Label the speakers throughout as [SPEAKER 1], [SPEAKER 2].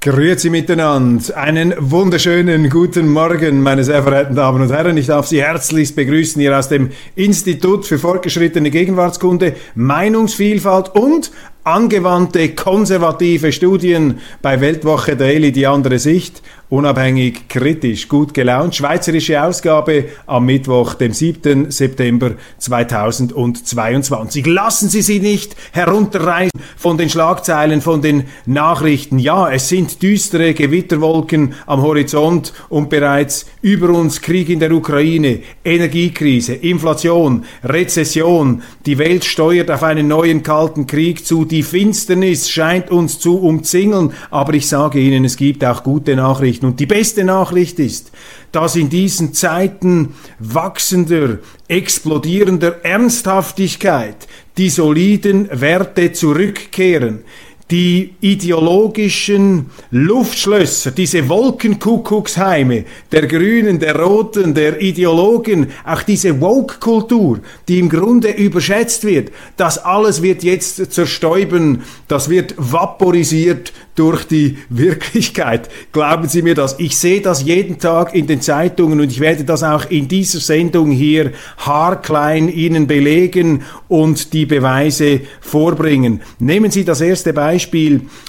[SPEAKER 1] Grüezi miteinander. Einen wunderschönen guten Morgen, meine sehr verehrten Damen und Herren. Ich darf Sie herzlichst begrüßen hier aus dem Institut für fortgeschrittene Gegenwartskunde, Meinungsvielfalt und angewandte konservative Studien bei Weltwoche Daily, die andere Sicht, unabhängig, kritisch, gut gelaunt. Schweizerische Ausgabe am Mittwoch, dem 7. September 2022. Lassen Sie sie nicht herunterreißen von den Schlagzeilen, von den Nachrichten. Ja, es sind düstere Gewitterwolken am Horizont und bereits über uns Krieg in der Ukraine, Energiekrise, Inflation, Rezession. Die Welt steuert auf einen neuen kalten Krieg zu. Die Finsternis scheint uns zu umzingeln. Aber ich sage Ihnen, es gibt auch gute Nachrichten. Und die beste Nachricht ist, dass in diesen Zeiten wachsender, explodierender Ernsthaftigkeit die soliden Werte zurückkehren die ideologischen Luftschlösser, diese Wolkenkuckucksheime der Grünen, der Roten, der Ideologen, auch diese Woke-Kultur, die im Grunde überschätzt wird, das alles wird jetzt zerstäuben, das wird vaporisiert durch die Wirklichkeit. Glauben Sie mir das? Ich sehe das jeden Tag in den Zeitungen und ich werde das auch in dieser Sendung hier haarklein Ihnen belegen und die Beweise vorbringen. Nehmen Sie das erste Beispiel,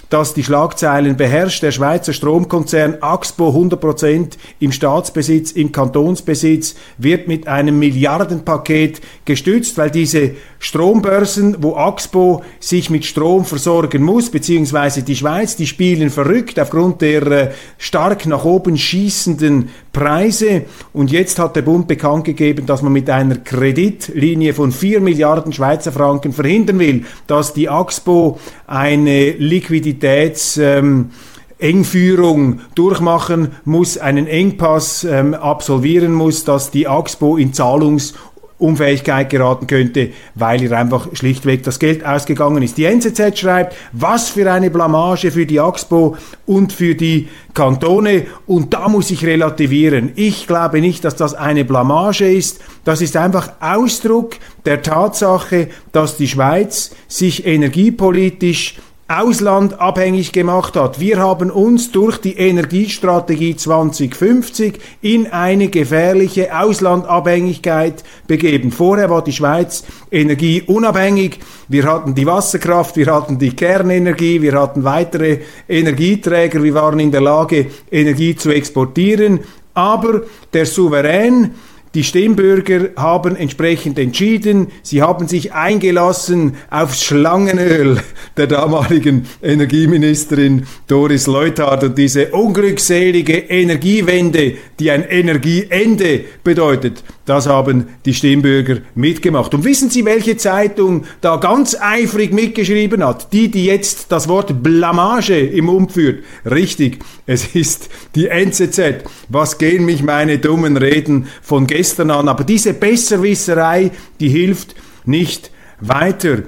[SPEAKER 1] das die Schlagzeilen beherrscht. Der Schweizer Stromkonzern Axpo 100% im Staatsbesitz, im Kantonsbesitz, wird mit einem Milliardenpaket gestützt, weil diese Strombörsen, wo Axpo sich mit Strom versorgen muss, beziehungsweise die Schweiz, die spielen verrückt aufgrund der äh, stark nach oben schießenden Preise. Und jetzt hat der Bund bekannt gegeben, dass man mit einer Kreditlinie von 4 Milliarden Schweizer Franken verhindern will, dass die Axpo eine Liquiditäts... Ähm, Engführung durchmachen muss, einen Engpass ähm, absolvieren muss, dass die Axpo in Zahlungs- Unfähigkeit geraten könnte, weil ihr einfach schlichtweg das Geld ausgegangen ist. Die NZZ schreibt, was für eine Blamage für die AXPO und für die Kantone und da muss ich relativieren. Ich glaube nicht, dass das eine Blamage ist. Das ist einfach Ausdruck der Tatsache, dass die Schweiz sich energiepolitisch Ausland abhängig gemacht hat. Wir haben uns durch die Energiestrategie 2050 in eine gefährliche Auslandabhängigkeit begeben. Vorher war die Schweiz energieunabhängig. Wir hatten die Wasserkraft, wir hatten die Kernenergie, wir hatten weitere Energieträger, wir waren in der Lage, Energie zu exportieren. Aber der Souverän die Stimmbürger haben entsprechend entschieden, sie haben sich eingelassen aufs Schlangenöl der damaligen Energieministerin Doris Leuthard. Und diese unglückselige Energiewende, die ein Energieende bedeutet, das haben die Stimmbürger mitgemacht. Und wissen Sie, welche Zeitung da ganz eifrig mitgeschrieben hat? Die, die jetzt das Wort Blamage im Mund führt. Richtig, es ist die NZZ. Was gehen mich meine dummen Reden von gestern an? Aber diese Besserwisserei, die hilft nicht weiter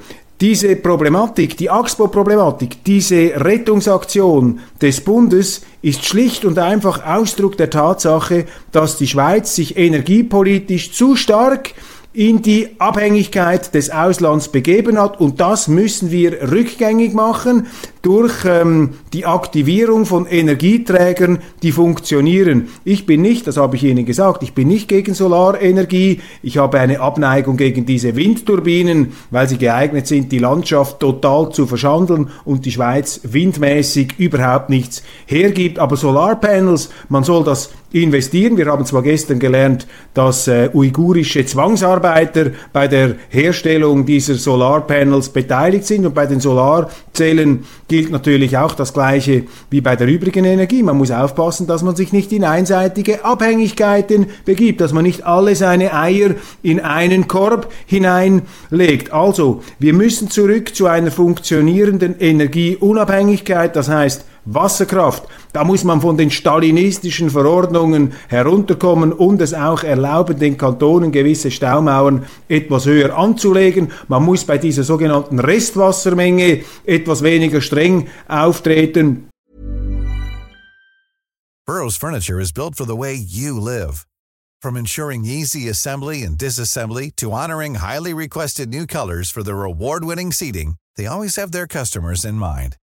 [SPEAKER 1] diese Problematik, die Axpo-Problematik, diese Rettungsaktion des Bundes ist schlicht und einfach Ausdruck der Tatsache, dass die Schweiz sich energiepolitisch zu stark in die Abhängigkeit des Auslands begeben hat. Und das müssen wir rückgängig machen durch ähm, die Aktivierung von Energieträgern, die funktionieren. Ich bin nicht, das habe ich Ihnen gesagt, ich bin nicht gegen Solarenergie, ich habe eine Abneigung gegen diese Windturbinen, weil sie geeignet sind, die Landschaft total zu verschandeln und die Schweiz windmäßig überhaupt nichts hergibt. Aber Solarpanels, man soll das investieren. Wir haben zwar gestern gelernt, dass äh, uigurische Zwangsarbeiter bei der Herstellung dieser Solarpanels beteiligt sind und bei den Solarzellen gilt natürlich auch das Gleiche wie bei der übrigen Energie. Man muss aufpassen, dass man sich nicht in einseitige Abhängigkeiten begibt, dass man nicht alle seine Eier in einen Korb hineinlegt. Also, wir müssen zurück zu einer funktionierenden Energieunabhängigkeit, das heißt Wasserkraft. Da muss man von den stalinistischen Verordnungen herunterkommen und es auch erlauben, den Kantonen gewisse Staumauern etwas höher anzulegen. Man muss bei dieser sogenannten Restwassermenge etwas weniger streng auftreten.
[SPEAKER 2] Burroughs Furniture is built for the way you live. From ensuring easy assembly and disassembly to honoring highly requested new colors for their award-winning seating, they always have their customers in mind.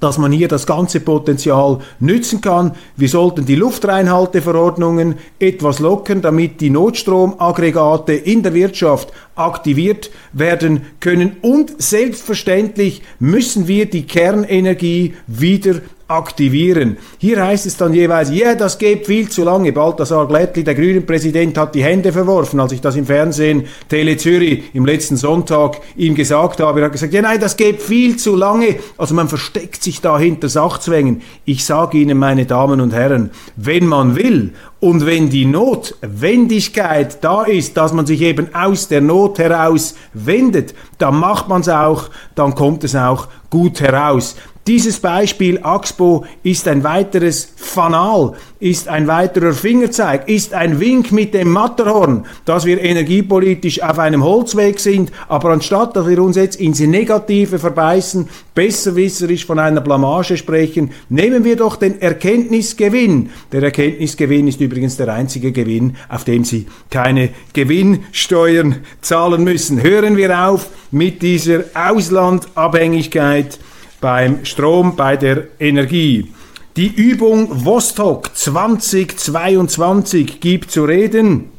[SPEAKER 1] Dass man hier das ganze Potenzial nützen kann. Wir sollten die Luftreinhalteverordnungen etwas lockern, damit die Notstromaggregate in der Wirtschaft aktiviert werden können. Und selbstverständlich müssen wir die Kernenergie wieder aktivieren. Hier heißt es dann jeweils, ja, yeah, das geht viel zu lange. Balthasar Glättli, der grünen Präsident, hat die Hände verworfen, als ich das im Fernsehen Tele Zürich im letzten Sonntag ihm gesagt habe. Er hat gesagt, ja, nein, das geht viel zu lange. Also man versteckt sich da hinter Sachzwängen. Ich sage Ihnen, meine Damen und Herren, wenn man will und wenn die Notwendigkeit da ist, dass man sich eben aus der Not heraus wendet, dann macht man es auch, dann kommt es auch gut heraus. Dieses Beispiel Axpo ist ein weiteres Fanal, ist ein weiterer Fingerzeig, ist ein Wink mit dem Matterhorn, dass wir energiepolitisch auf einem Holzweg sind, aber anstatt dass wir uns jetzt ins Negative verbeißen, besserwisserisch von einer Blamage sprechen, nehmen wir doch den Erkenntnisgewinn. Der Erkenntnisgewinn ist übrigens der einzige Gewinn, auf dem Sie keine Gewinnsteuern zahlen müssen. Hören wir auf mit dieser Auslandabhängigkeit beim Strom, bei der Energie. Die Übung Vostok 2022 gibt zu reden.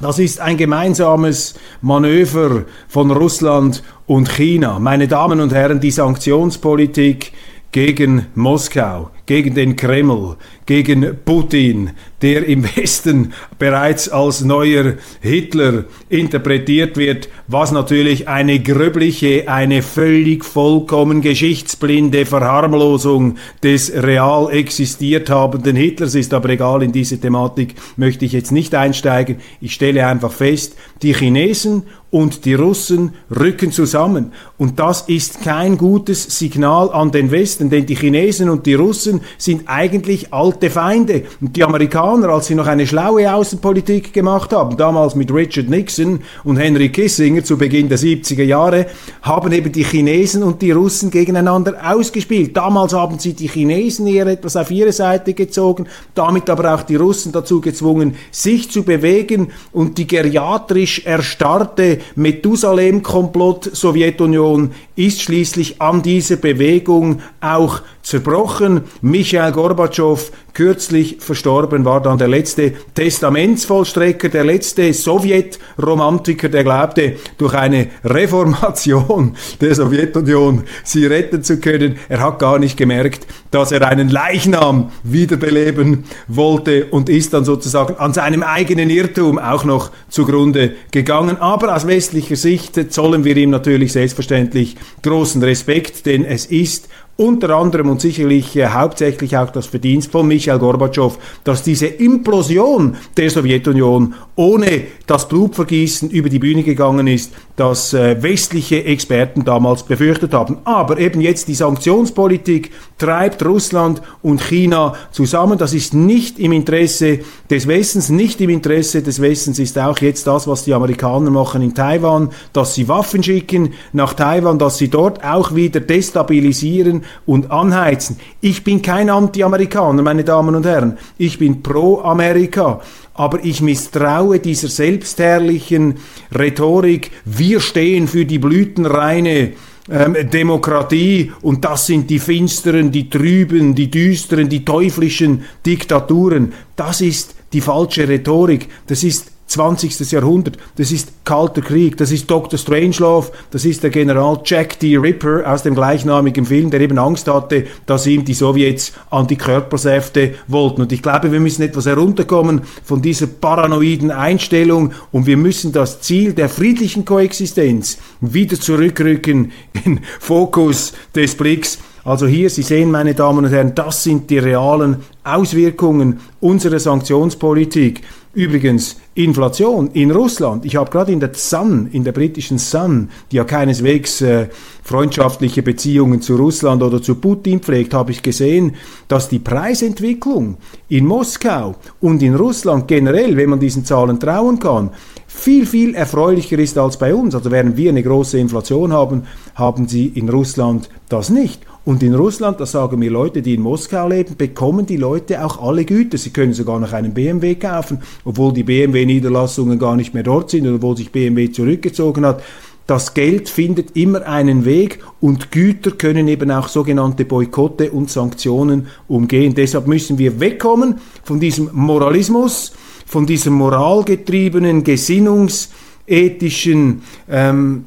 [SPEAKER 1] Das ist ein gemeinsames Manöver von Russland und China. Meine Damen und Herren, die Sanktionspolitik gegen Moskau, gegen den Kreml, gegen Putin, der im Westen bereits als neuer Hitler interpretiert wird, was natürlich eine gröbliche, eine völlig vollkommen geschichtsblinde Verharmlosung des real existiert habenden Hitlers ist. Aber egal, in diese Thematik möchte ich jetzt nicht einsteigen. Ich stelle einfach fest, die Chinesen und die Russen rücken zusammen. Und das ist kein gutes Signal an den Westen, denn die Chinesen und die Russen sind eigentlich alte Feinde. Und die Amerikaner, als sie noch eine schlaue Außenpolitik gemacht haben, damals mit Richard Nixon und Henry Kissinger zu Beginn der 70er Jahre, haben eben die Chinesen und die Russen gegeneinander ausgespielt. Damals haben sie die Chinesen eher etwas auf ihre Seite gezogen, damit aber auch die Russen dazu gezwungen, sich zu bewegen und die geriatrisch erstarrte Methusalem-Komplott Sowjetunion ist schließlich an dieser Bewegung auch zerbrochen. Michael Gorbatschow, kürzlich verstorben, war dann der letzte Testamentsvollstrecker, der letzte Sowjetromantiker, der glaubte, durch eine Reformation der Sowjetunion sie retten zu können. Er hat gar nicht gemerkt, dass er einen Leichnam wiederbeleben wollte und ist dann sozusagen an seinem eigenen Irrtum auch noch zugrunde gegangen. Aber aus westlicher Sicht zollen wir ihm natürlich selbstverständlich großen Respekt, denn es ist unter anderem und sicherlich äh, hauptsächlich auch das Verdienst von Michael Gorbatschow, dass diese Implosion der Sowjetunion ohne das Blutvergießen über die Bühne gegangen ist, das äh, westliche Experten damals befürchtet haben. Aber eben jetzt die Sanktionspolitik treibt Russland und China zusammen. Das ist nicht im Interesse des Westens, nicht im Interesse des Westens ist auch jetzt das, was die Amerikaner machen in Taiwan, dass sie Waffen schicken nach Taiwan, dass sie dort auch wieder destabilisieren und anheizen. Ich bin kein Anti-Amerikaner, meine Damen und Herren. Ich bin pro Amerika. Aber ich misstraue dieser selbstherrlichen Rhetorik, wir stehen für die blütenreine ähm, Demokratie und das sind die finsteren, die trüben, die düsteren, die teuflischen Diktaturen. Das ist die falsche Rhetorik. Das ist 20. Jahrhundert. Das ist Kalter Krieg, das ist Dr. Strangelove, das ist der General Jack D. Ripper aus dem gleichnamigen Film, der eben Angst hatte, dass ihm die Sowjets Antikörpersäfte wollten. Und ich glaube, wir müssen etwas herunterkommen von dieser paranoiden Einstellung und wir müssen das Ziel der friedlichen Koexistenz wieder zurückrücken in Fokus des Blicks. Also hier, Sie sehen, meine Damen und Herren, das sind die realen Auswirkungen unserer Sanktionspolitik. Übrigens, Inflation in Russland. Ich habe gerade in der Sun, in der britischen Sun, die ja keineswegs äh, freundschaftliche Beziehungen zu Russland oder zu Putin pflegt, habe ich gesehen, dass die Preisentwicklung in Moskau und in Russland generell, wenn man diesen Zahlen trauen kann, viel, viel erfreulicher ist als bei uns. Also während wir eine große Inflation haben, haben sie in Russland das nicht. Und in Russland, das sagen mir Leute, die in Moskau leben, bekommen die Leute auch alle Güter. Sie können sogar noch einen BMW kaufen, obwohl die BMW-Niederlassungen gar nicht mehr dort sind, obwohl sich BMW zurückgezogen hat. Das Geld findet immer einen Weg und Güter können eben auch sogenannte Boykotte und Sanktionen umgehen. Deshalb müssen wir wegkommen von diesem Moralismus, von diesem moralgetriebenen, gesinnungsethischen ähm,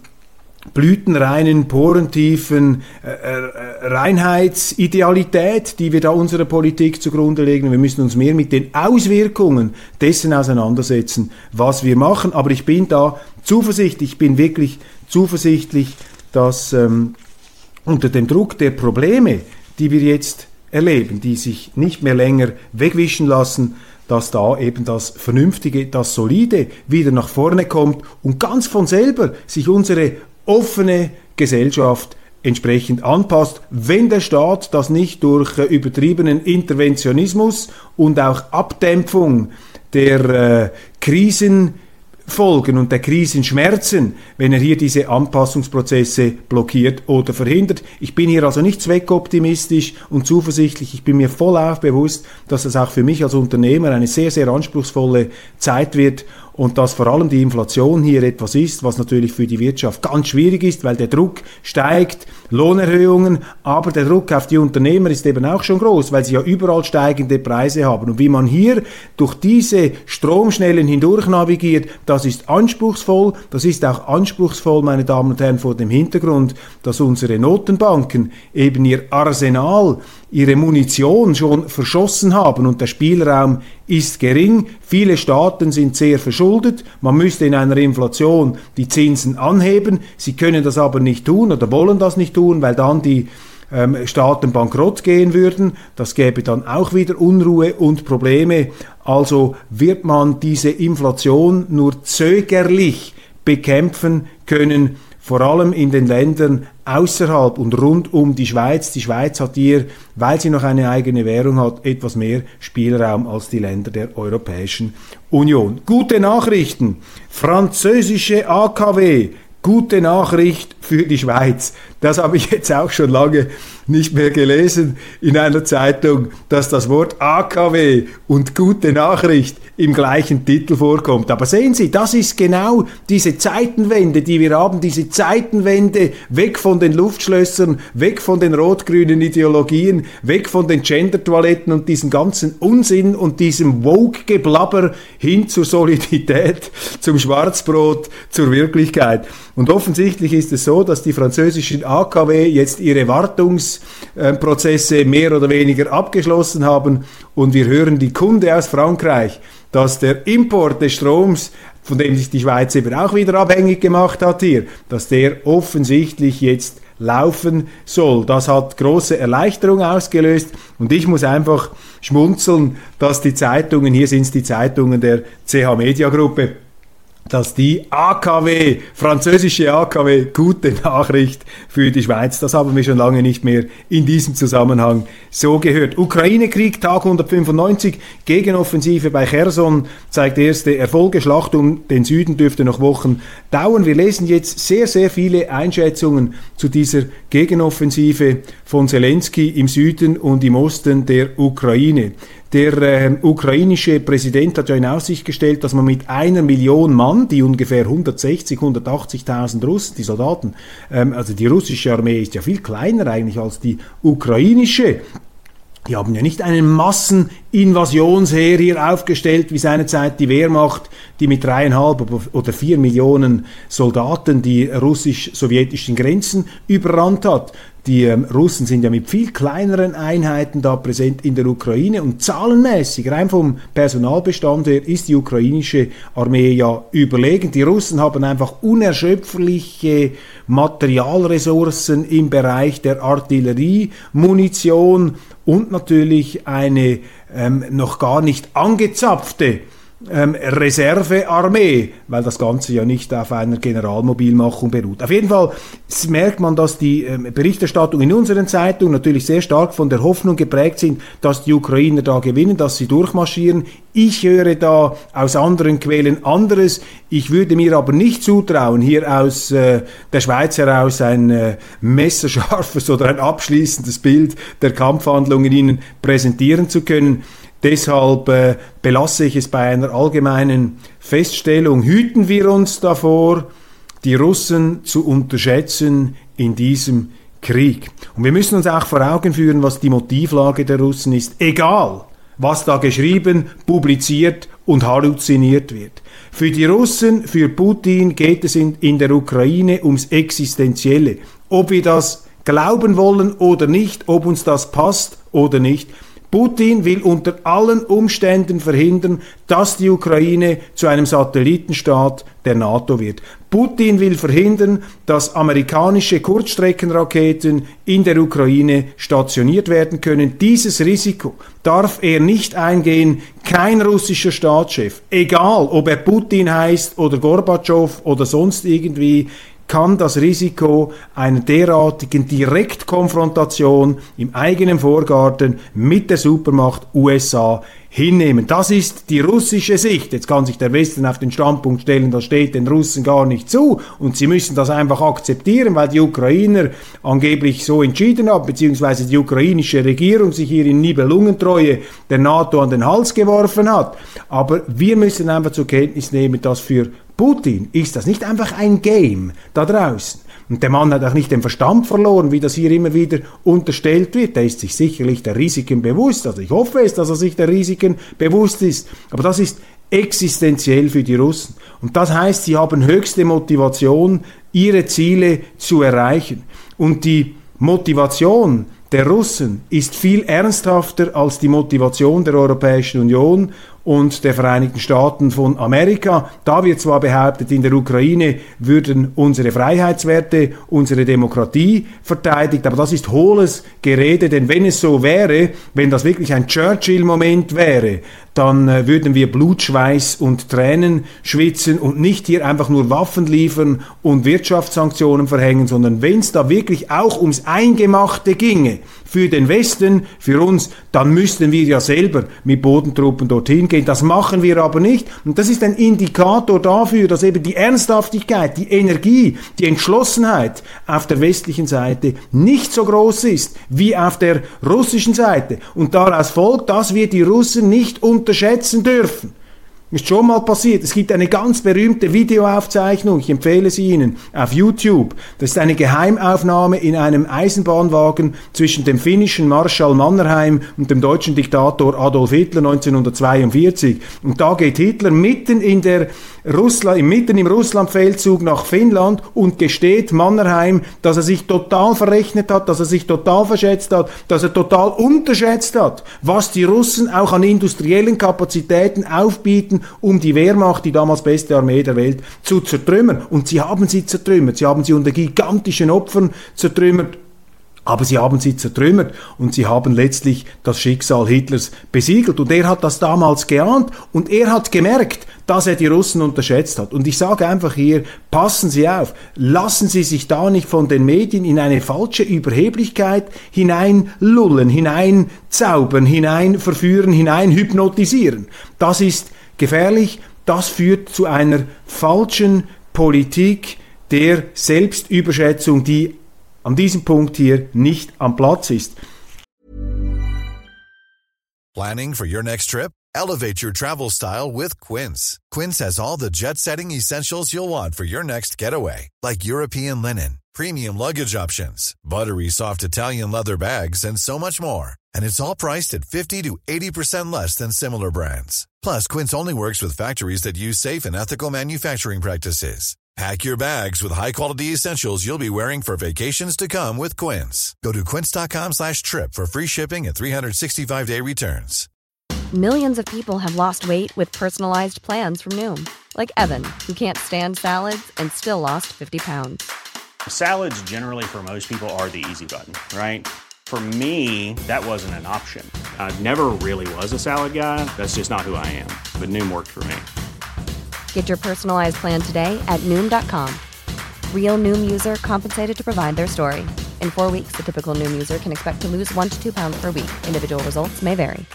[SPEAKER 1] blütenreinen, porentiefen äh, äh, Reinheitsidealität, die wir da unserer Politik zugrunde legen. Wir müssen uns mehr mit den Auswirkungen dessen auseinandersetzen, was wir machen. Aber ich bin da zuversichtlich, ich bin wirklich zuversichtlich, dass ähm, unter dem Druck der Probleme, die wir jetzt erleben, die sich nicht mehr länger wegwischen lassen, dass da eben das Vernünftige, das Solide wieder nach vorne kommt und ganz von selber sich unsere offene Gesellschaft entsprechend anpasst, wenn der Staat das nicht durch äh, übertriebenen Interventionismus und auch Abdämpfung der äh, Krisen Folgen und der Krisenschmerzen, wenn er hier diese Anpassungsprozesse blockiert oder verhindert. Ich bin hier also nicht zweckoptimistisch und zuversichtlich. Ich bin mir voll auf bewusst, dass das auch für mich als Unternehmer eine sehr, sehr anspruchsvolle Zeit wird und dass vor allem die Inflation hier etwas ist, was natürlich für die Wirtschaft ganz schwierig ist, weil der Druck steigt, Lohnerhöhungen, aber der Druck auf die Unternehmer ist eben auch schon groß, weil sie ja überall steigende Preise haben. Und wie man hier durch diese Stromschnellen hindurch navigiert, das ist anspruchsvoll, das ist auch anspruchsvoll, meine Damen und Herren, vor dem Hintergrund, dass unsere Notenbanken eben ihr Arsenal ihre Munition schon verschossen haben und der Spielraum ist gering. Viele Staaten sind sehr verschuldet. Man müsste in einer Inflation die Zinsen anheben. Sie können das aber nicht tun oder wollen das nicht tun, weil dann die ähm, Staaten bankrott gehen würden. Das gäbe dann auch wieder Unruhe und Probleme. Also wird man diese Inflation nur zögerlich bekämpfen können vor allem in den Ländern außerhalb und rund um die Schweiz. Die Schweiz hat hier, weil sie noch eine eigene Währung hat, etwas mehr Spielraum als die Länder der Europäischen Union. Gute Nachrichten. Französische AKW. Gute Nachricht für die Schweiz. Das habe ich jetzt auch schon lange nicht mehr gelesen in einer Zeitung, dass das Wort AKW und gute Nachricht im gleichen Titel vorkommt. Aber sehen Sie, das ist genau diese Zeitenwende, die wir haben, diese Zeitenwende weg von den Luftschlössern, weg von den rot-grünen Ideologien, weg von den Gender-Toiletten und diesem ganzen Unsinn und diesem Woke-Geblabber hin zur Solidität, zum Schwarzbrot, zur Wirklichkeit. Und offensichtlich ist es so, dass die französischen AKW jetzt ihre Wartungsprozesse mehr oder weniger abgeschlossen haben und wir hören die Kunde aus Frankreich, dass der Import des Stroms, von dem sich die Schweiz eben auch wieder abhängig gemacht hat hier, dass der offensichtlich jetzt laufen soll. Das hat große Erleichterung ausgelöst und ich muss einfach schmunzeln, dass die Zeitungen, hier sind es die Zeitungen der CH Media Gruppe, dass die AKW, französische AKW, gute Nachricht für die Schweiz. Das haben wir schon lange nicht mehr in diesem Zusammenhang so gehört. Ukraine-Krieg, Tag 195, Gegenoffensive bei Cherson zeigt erste Erfolge. Schlacht um den Süden dürfte noch Wochen dauern. Wir lesen jetzt sehr, sehr viele Einschätzungen zu dieser Gegenoffensive von Zelensky im Süden und im Osten der Ukraine. Der äh, ukrainische Präsident hat ja in Aussicht gestellt, dass man mit einer Million Mann, die ungefähr 160, 180.000 Russen, die Soldaten, ähm, also die russische Armee ist ja viel kleiner eigentlich als die ukrainische, die haben ja nicht einen Masseninvasionsheer hier aufgestellt, wie seinerzeit die Wehrmacht, die mit dreieinhalb oder vier Millionen Soldaten die russisch-sowjetischen Grenzen überrannt hat, die ähm, Russen sind ja mit viel kleineren Einheiten da präsent in der Ukraine und zahlenmäßig, rein vom Personalbestand her, ist die ukrainische Armee ja überlegen. Die Russen haben einfach unerschöpfliche Materialressourcen im Bereich der Artillerie, Munition und natürlich eine ähm, noch gar nicht angezapfte ähm, Reservearmee, weil das Ganze ja nicht auf einer Generalmobilmachung beruht. Auf jeden Fall merkt man, dass die ähm, Berichterstattung in unseren Zeitungen natürlich sehr stark von der Hoffnung geprägt sind, dass die Ukrainer da gewinnen, dass sie durchmarschieren. Ich höre da aus anderen Quellen anderes. Ich würde mir aber nicht zutrauen, hier aus äh, der Schweiz heraus ein äh, messerscharfes oder ein abschließendes Bild der Kampfhandlungen Ihnen präsentieren zu können. Deshalb äh, belasse ich es bei einer allgemeinen Feststellung. Hüten wir uns davor, die Russen zu unterschätzen in diesem Krieg. Und wir müssen uns auch vor Augen führen, was die Motivlage der Russen ist. Egal, was da geschrieben, publiziert und halluziniert wird. Für die Russen, für Putin geht es in, in der Ukraine ums Existenzielle. Ob wir das glauben wollen oder nicht, ob uns das passt oder nicht. Putin will unter allen Umständen verhindern, dass die Ukraine zu einem Satellitenstaat der NATO wird. Putin will verhindern, dass amerikanische Kurzstreckenraketen in der Ukraine stationiert werden können. Dieses Risiko darf er nicht eingehen. Kein russischer Staatschef, egal ob er Putin heißt oder Gorbatschow oder sonst irgendwie, kann das Risiko einer derartigen Direktkonfrontation im eigenen Vorgarten mit der Supermacht USA hinnehmen. Das ist die russische Sicht. Jetzt kann sich der Westen auf den Standpunkt stellen, das steht den Russen gar nicht zu und sie müssen das einfach akzeptieren, weil die Ukrainer angeblich so entschieden haben, beziehungsweise die ukrainische Regierung sich hier in Nibelungentreue der NATO an den Hals geworfen hat. Aber wir müssen einfach zur Kenntnis nehmen, dass für Putin ist das nicht einfach ein Game da draußen. Und der Mann hat auch nicht den Verstand verloren, wie das hier immer wieder unterstellt wird. Er ist sich sicherlich der Risiken bewusst. Also ich hoffe es, dass er sich der Risiken bewusst ist. Aber das ist existenziell für die Russen. Und das heißt, sie haben höchste Motivation, ihre Ziele zu erreichen. Und die Motivation der Russen ist viel ernsthafter als die Motivation der Europäischen Union und der Vereinigten Staaten von Amerika. Da wird zwar behauptet, in der Ukraine würden unsere Freiheitswerte, unsere Demokratie verteidigt, aber das ist hohles Gerede, denn wenn es so wäre, wenn das wirklich ein Churchill-Moment wäre, dann äh, würden wir Blut, Schweiß und Tränen schwitzen und nicht hier einfach nur Waffen liefern und Wirtschaftssanktionen verhängen, sondern wenn es da wirklich auch ums Eingemachte ginge, für den Westen, für uns, dann müssten wir ja selber mit Bodentruppen dorthin gehen. Das machen wir aber nicht. Und das ist ein Indikator dafür, dass eben die Ernsthaftigkeit, die Energie, die Entschlossenheit auf der westlichen Seite nicht so groß ist wie auf der russischen Seite. Und daraus folgt, dass wir die Russen nicht unterschätzen dürfen. Ist schon mal passiert. Es gibt eine ganz berühmte Videoaufzeichnung, ich empfehle sie Ihnen, auf YouTube. Das ist eine Geheimaufnahme in einem Eisenbahnwagen zwischen dem finnischen Marschall Mannerheim und dem deutschen Diktator Adolf Hitler 1942. Und da geht Hitler mitten in der Russland, mitten im Russlandfeldzug nach Finnland und gesteht Mannerheim, dass er sich total verrechnet hat, dass er sich total verschätzt hat, dass er total unterschätzt hat, was die Russen auch an industriellen Kapazitäten aufbieten, um die Wehrmacht, die damals beste Armee der Welt, zu zertrümmern. Und sie haben sie zertrümmert. Sie haben sie unter gigantischen Opfern zertrümmert. Aber sie haben sie zertrümmert und sie haben letztlich das Schicksal Hitlers besiegelt. Und er hat das damals geahnt und er hat gemerkt, dass er die Russen unterschätzt hat. Und ich sage einfach hier, passen Sie auf, lassen Sie sich da nicht von den Medien in eine falsche Überheblichkeit hineinlullen, hineinzaubern, hineinverführen, hineinhypnotisieren. Das ist gefährlich, das führt zu einer falschen Politik der Selbstüberschätzung, die an diesem Punkt hier nicht am Platz ist.
[SPEAKER 2] Planning for your next trip? Elevate your travel style with Quince. Quince has all the jet-setting essentials you'll want for your next getaway, like European linen, premium luggage options, buttery soft Italian leather bags, and so much more. And it's all priced at 50 to 80% less than similar brands. Plus, Quince only works with factories that use safe and ethical manufacturing practices. Pack your bags with high-quality essentials you'll be wearing for vacations to come with Quince. Go to quince.com slash trip for free shipping and 365-day returns.
[SPEAKER 3] Millions of people have lost weight with personalized plans from Noom. Like Evan, who can't stand salads and still lost 50 pounds.
[SPEAKER 4] Salads generally for most people are the easy button, right? For me, that wasn't an option. I never really was a salad guy. That's just not who I am. But Noom worked for me.
[SPEAKER 3] Get your personalized plan today at Noom.com. Real Noom user compensated to provide their story. In four weeks, the typical Noom user can expect to lose one to two pounds per week. Individual results may vary.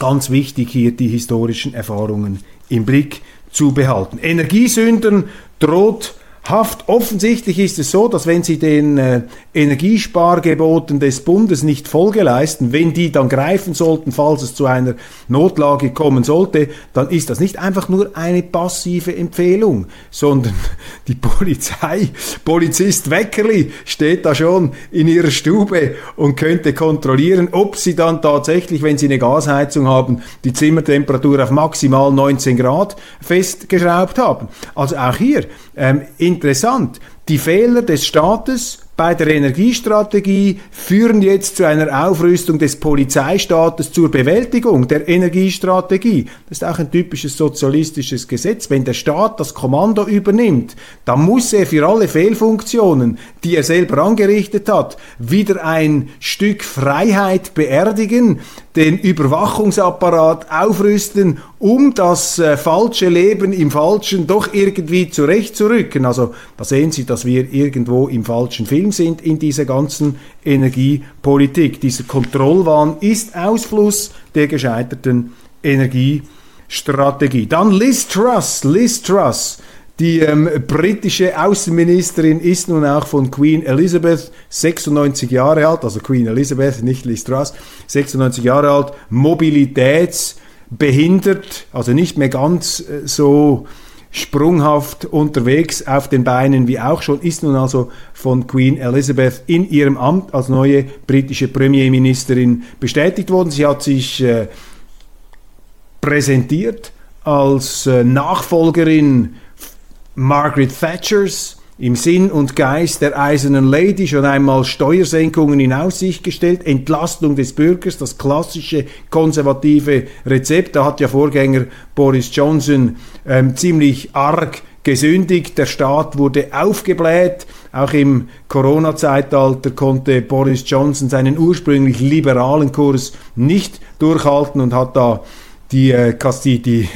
[SPEAKER 1] Ganz wichtig hier die historischen Erfahrungen im Blick zu behalten. Energiesündern droht Haft. Offensichtlich ist es so, dass wenn Sie den äh, Energiespargeboten des Bundes nicht Folge leisten, wenn die dann greifen sollten, falls es zu einer Notlage kommen sollte, dann ist das nicht einfach nur eine passive Empfehlung, sondern die Polizei, Polizist Weckerli steht da schon in ihrer Stube und könnte kontrollieren, ob sie dann tatsächlich, wenn sie eine Gasheizung haben, die Zimmertemperatur auf maximal 19 Grad festgeschraubt haben. Also auch hier ähm, interessant. Die Fehler des Staates bei der Energiestrategie führen jetzt zu einer Aufrüstung des Polizeistaates zur Bewältigung der Energiestrategie. Das ist auch ein typisches sozialistisches Gesetz. Wenn der Staat das Kommando übernimmt, dann muss er für alle Fehlfunktionen, die er selber angerichtet hat, wieder ein Stück Freiheit beerdigen, den Überwachungsapparat aufrüsten, um das äh, falsche Leben im Falschen doch irgendwie zurechtzurücken. Also da sehen Sie, dass wir irgendwo im falschen Film sind in dieser ganzen Energiepolitik. Dieser Kontrollwahn ist Ausfluss der gescheiterten Energiestrategie. Dann Liz Truss, Liz Truss. Die ähm, britische Außenministerin ist nun auch von Queen Elizabeth, 96 Jahre alt, also Queen Elizabeth, nicht Liz Truss, 96 Jahre alt, mobilitätsbehindert, also nicht mehr ganz äh, so sprunghaft unterwegs auf den Beinen wie auch schon, ist nun also von Queen Elizabeth in ihrem Amt als neue britische Premierministerin bestätigt worden. Sie hat sich äh, präsentiert als äh, Nachfolgerin Margaret Thatchers im Sinn und Geist der Eisernen Lady schon einmal Steuersenkungen in Aussicht gestellt, Entlastung des Bürgers, das klassische konservative Rezept. Da hat ja Vorgänger Boris Johnson ähm, ziemlich arg gesündigt. Der Staat wurde aufgebläht. Auch im Corona-Zeitalter konnte Boris Johnson seinen ursprünglich liberalen Kurs nicht durchhalten und hat da die, äh, die, die,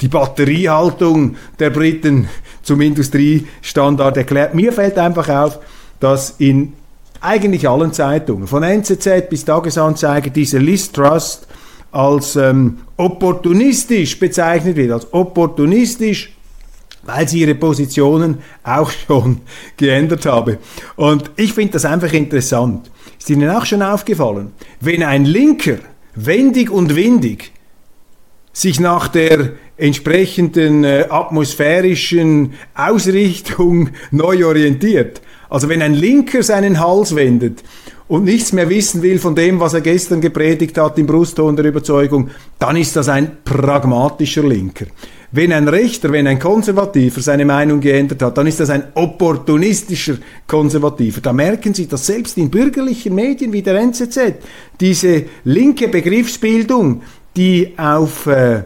[SPEAKER 1] die Batteriehaltung der Briten zum Industriestandard erklärt. Mir fällt einfach auf, dass in eigentlich allen Zeitungen, von NZZ bis Tagesanzeiger, diese List Trust als ähm, opportunistisch bezeichnet wird, als opportunistisch, weil sie ihre Positionen auch schon geändert habe. Und ich finde das einfach interessant. Ist Ihnen auch schon aufgefallen, wenn ein Linker wendig und windig sich nach der entsprechenden äh, atmosphärischen Ausrichtung neu orientiert. Also wenn ein Linker seinen Hals wendet und nichts mehr wissen will von dem, was er gestern gepredigt hat im Brustton der Überzeugung, dann ist das ein pragmatischer Linker. Wenn ein Rechter, wenn ein Konservativer seine Meinung geändert hat, dann ist das ein opportunistischer Konservativer. Da merken Sie, dass selbst in bürgerlichen Medien wie der NZZ diese linke Begriffsbildung die auf äh,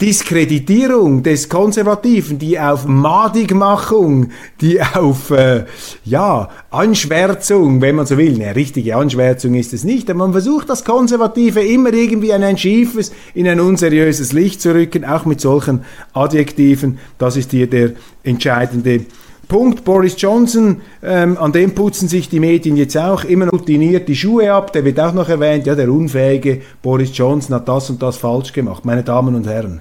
[SPEAKER 1] Diskreditierung des Konservativen, die auf Madigmachung, die auf äh, ja, Anschwärzung, wenn man so will, eine richtige Anschwärzung ist es nicht, aber man versucht das Konservative immer irgendwie in ein schiefes, in ein unseriöses Licht zu rücken, auch mit solchen Adjektiven. Das ist hier der entscheidende Punkt. Boris Johnson, ähm, an dem putzen sich die Medien jetzt auch immer routiniert die Schuhe ab. Der wird auch noch erwähnt, ja, der unfähige Boris Johnson hat das und das falsch gemacht. Meine Damen und Herren,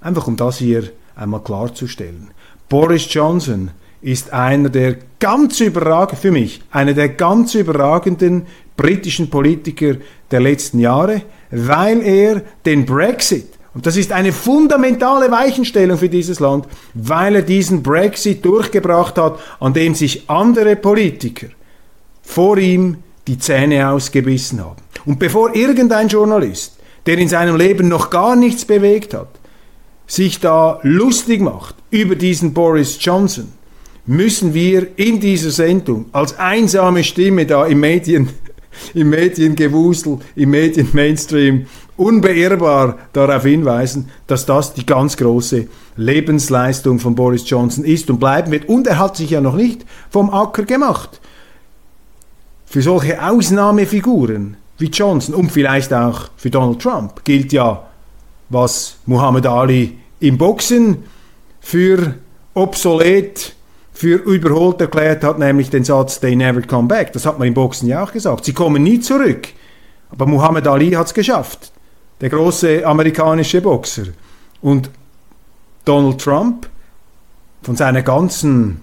[SPEAKER 1] einfach um das hier einmal klarzustellen. Boris Johnson ist einer der ganz überragenden, für mich, einer der ganz überragenden britischen Politiker der letzten Jahre, weil er den Brexit und das ist eine fundamentale Weichenstellung für dieses Land, weil er diesen Brexit durchgebracht hat, an dem sich andere Politiker vor ihm die Zähne ausgebissen haben. Und bevor irgendein Journalist, der in seinem Leben noch gar nichts bewegt hat, sich da lustig macht über diesen Boris Johnson, müssen wir in dieser Sendung als einsame Stimme da im Medien, im Mediengewusel, im Medienmainstream unbeirrbar darauf hinweisen, dass das die ganz große Lebensleistung von Boris Johnson ist und bleiben wird. Und er hat sich ja noch nicht vom Acker gemacht. Für solche Ausnahmefiguren wie Johnson und vielleicht auch für Donald Trump gilt ja, was Muhammad Ali im Boxen für obsolet, für überholt erklärt hat, nämlich den Satz They never come back. Das hat man im Boxen ja auch gesagt. Sie kommen nie zurück. Aber Muhammad Ali hat es geschafft. Der große amerikanische Boxer. Und Donald Trump von seiner ganzen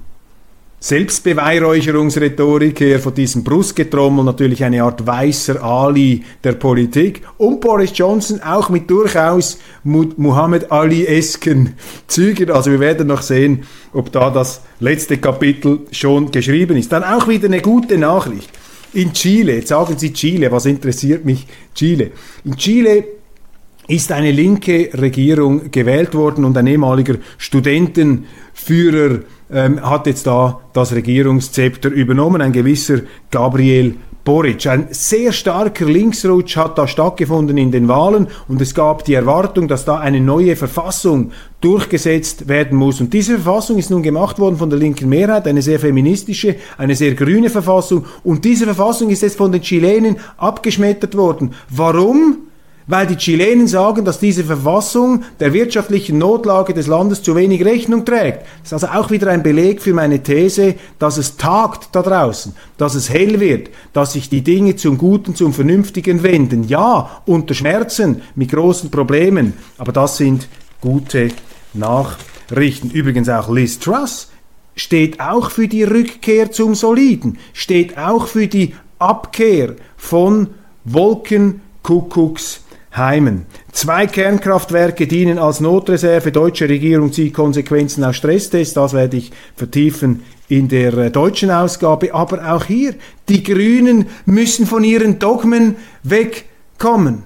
[SPEAKER 1] Selbstbeweihräucherungsrhetorik her, von diesem Brustgetrommel, natürlich eine Art weißer Ali der Politik und Boris Johnson auch mit durchaus Muhammad Ali-esken Zügen. Also wir werden noch sehen, ob da das letzte Kapitel schon geschrieben ist. Dann auch wieder eine gute Nachricht. In Chile, jetzt sagen Sie Chile, was interessiert mich Chile? In Chile ist eine linke Regierung gewählt worden und ein ehemaliger Studentenführer ähm, hat jetzt da das Regierungszepter übernommen, ein gewisser Gabriel Boric. Ein sehr starker Linksrutsch hat da stattgefunden in den Wahlen und es gab die Erwartung, dass da eine neue Verfassung durchgesetzt werden muss. Und diese Verfassung ist nun gemacht worden von der linken Mehrheit, eine sehr feministische, eine sehr grüne Verfassung. Und diese Verfassung ist jetzt von den Chilenen abgeschmettert worden. Warum? Weil die Chilenen sagen, dass diese Verfassung der wirtschaftlichen Notlage des Landes zu wenig Rechnung trägt. Das ist also auch wieder ein Beleg für meine These, dass es tagt da draußen, dass es hell wird, dass sich die Dinge zum Guten, zum Vernünftigen wenden. Ja, unter Schmerzen, mit großen Problemen, aber das sind gute Nachrichten. Übrigens auch Liz Truss steht auch für die Rückkehr zum Soliden, steht auch für die Abkehr von Wolkenkuckucks heimen. Zwei Kernkraftwerke dienen als Notreserve. Deutsche Regierung zieht Konsequenzen aus Stresstests. Das werde ich vertiefen in der äh, deutschen Ausgabe. Aber auch hier, die Grünen müssen von ihren Dogmen wegkommen.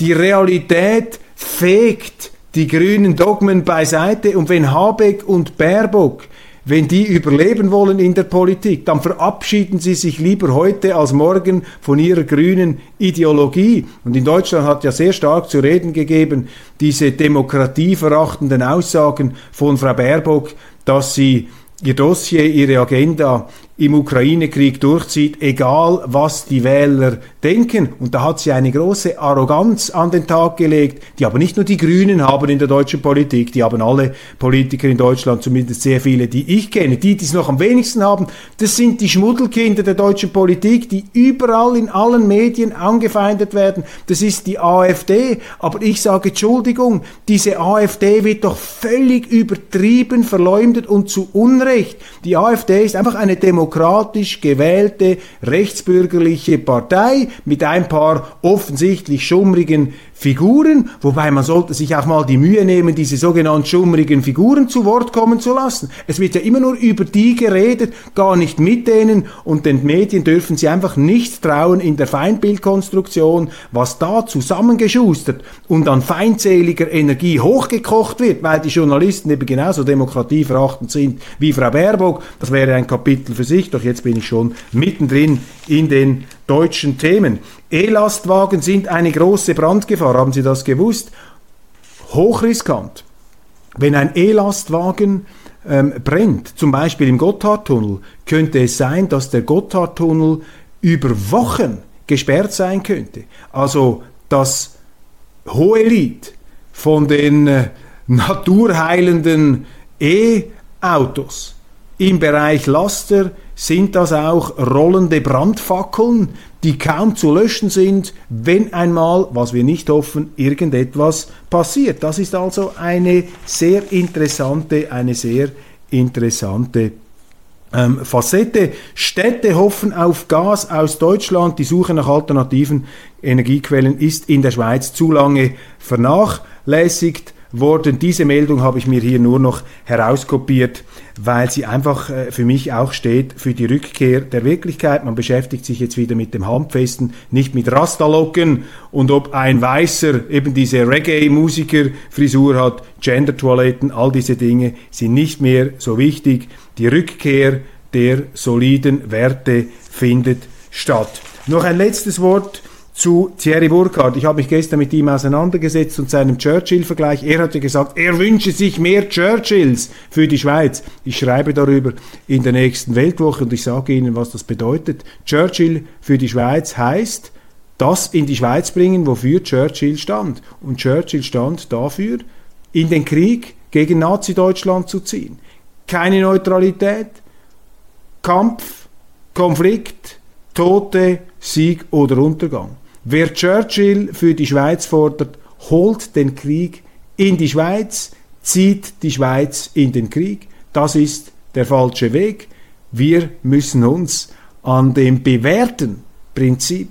[SPEAKER 1] Die Realität fegt die grünen Dogmen beiseite. Und wenn Habeck und Baerbock wenn die überleben wollen in der Politik, dann verabschieden sie sich lieber heute als morgen von ihrer grünen Ideologie. Und in Deutschland hat ja sehr stark zu reden gegeben, diese demokratieverachtenden Aussagen von Frau Baerbock, dass sie ihr Dossier, ihre Agenda im Ukraine-Krieg durchzieht, egal was die Wähler denken. Und da hat sie eine große Arroganz an den Tag gelegt, die aber nicht nur die Grünen haben in der deutschen Politik, die haben alle Politiker in Deutschland, zumindest sehr viele, die ich kenne. Die, die es noch am wenigsten haben, das sind die Schmuddelkinder der deutschen Politik, die überall in allen Medien angefeindet werden. Das ist die AfD. Aber ich sage Entschuldigung, diese AfD wird doch völlig übertrieben, verleumdet und zu Unrecht. Die AfD ist einfach eine Demokratie demokratisch gewählte rechtsbürgerliche Partei mit ein paar offensichtlich schummrigen Figuren, wobei man sollte sich auch mal die Mühe nehmen, diese sogenannten schummrigen Figuren zu Wort kommen zu lassen. Es wird ja immer nur über die geredet, gar nicht mit denen und den Medien dürfen sie einfach nicht trauen in der Feindbildkonstruktion, was da zusammengeschustert und an feindseliger Energie hochgekocht wird, weil die Journalisten eben genauso demokratieverachtend sind wie Frau Baerbock. Das wäre ein Kapitel für sich, doch jetzt bin ich schon mittendrin in den deutschen Themen. E-Lastwagen sind eine große Brandgefahr, haben Sie das gewusst? Hochriskant. Wenn ein E-Lastwagen ähm, brennt, zum Beispiel im Gotthardtunnel, könnte es sein, dass der Gotthardtunnel über Wochen gesperrt sein könnte. Also das Hohelied von den äh, naturheilenden E-Autos im Bereich Laster sind das auch rollende Brandfackeln, die kaum zu löschen sind, wenn einmal, was wir nicht hoffen, irgendetwas passiert. Das ist also eine sehr interessante, eine sehr interessante ähm, Facette. Städte hoffen auf Gas aus Deutschland. Die Suche nach alternativen Energiequellen ist in der Schweiz zu lange vernachlässigt worden. Diese Meldung habe ich mir hier nur noch herauskopiert, weil sie einfach äh, für mich auch steht für die Rückkehr der Wirklichkeit. Man beschäftigt sich jetzt wieder mit dem Handfesten, nicht mit Rastalocken und ob ein Weißer eben diese Reggae-Musiker-Frisur hat, Gender-Toiletten, all diese Dinge sind nicht mehr so wichtig. Die Rückkehr der soliden Werte findet statt. Noch ein letztes Wort zu Thierry Burkhardt. Ich habe mich gestern mit ihm auseinandergesetzt und seinem Churchill-Vergleich. Er hatte gesagt, er wünsche sich mehr Churchills für die Schweiz. Ich schreibe darüber in der nächsten Weltwoche und ich sage Ihnen, was das bedeutet. Churchill für die Schweiz heißt, das in die Schweiz bringen, wofür Churchill stand. Und Churchill stand dafür, in den Krieg gegen Nazi-Deutschland zu ziehen. Keine Neutralität, Kampf, Konflikt, Tote, Sieg oder Untergang. Wer Churchill für die Schweiz fordert, holt den Krieg in die Schweiz, zieht die Schweiz in den Krieg. Das ist der falsche Weg. Wir müssen uns an dem bewährten Prinzip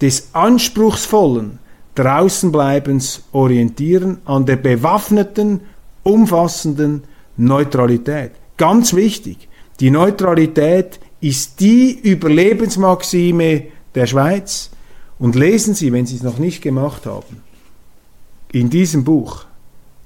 [SPEAKER 1] des anspruchsvollen Draußenbleibens orientieren, an der bewaffneten, umfassenden Neutralität. Ganz wichtig, die Neutralität ist die Überlebensmaxime der Schweiz. Und lesen Sie, wenn Sie es noch nicht gemacht haben, in diesem Buch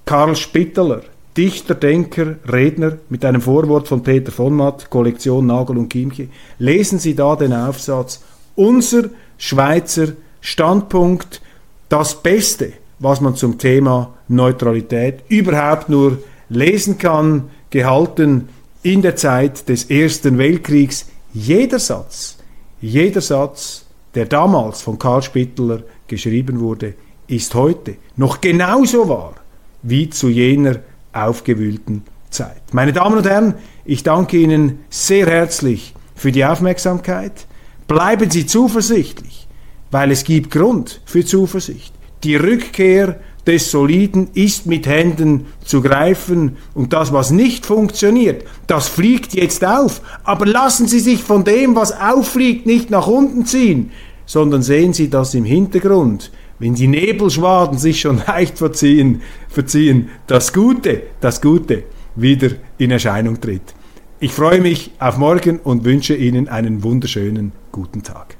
[SPEAKER 1] Karl Spitteler, Dichter, Denker, Redner mit einem Vorwort von Peter von Matt, Kollektion Nagel und Chiemche, lesen Sie da den Aufsatz Unser Schweizer Standpunkt, das Beste, was man zum Thema Neutralität überhaupt nur lesen kann, gehalten in der Zeit des Ersten Weltkriegs. Jeder Satz, jeder Satz, der damals von Karl Spittler geschrieben wurde, ist heute noch genauso wahr wie zu jener aufgewühlten Zeit. Meine Damen und Herren, ich danke Ihnen sehr herzlich für die Aufmerksamkeit. Bleiben Sie zuversichtlich, weil es gibt Grund für Zuversicht. Die Rückkehr des Soliden ist mit Händen zu greifen und das, was nicht funktioniert, das fliegt jetzt auf. Aber lassen Sie sich von dem, was auffliegt, nicht nach unten ziehen, sondern sehen Sie das im Hintergrund. Wenn die Nebelschwaden sich schon leicht verziehen, verziehen, das Gute, das Gute wieder in Erscheinung tritt. Ich freue mich auf morgen und wünsche Ihnen einen wunderschönen guten Tag.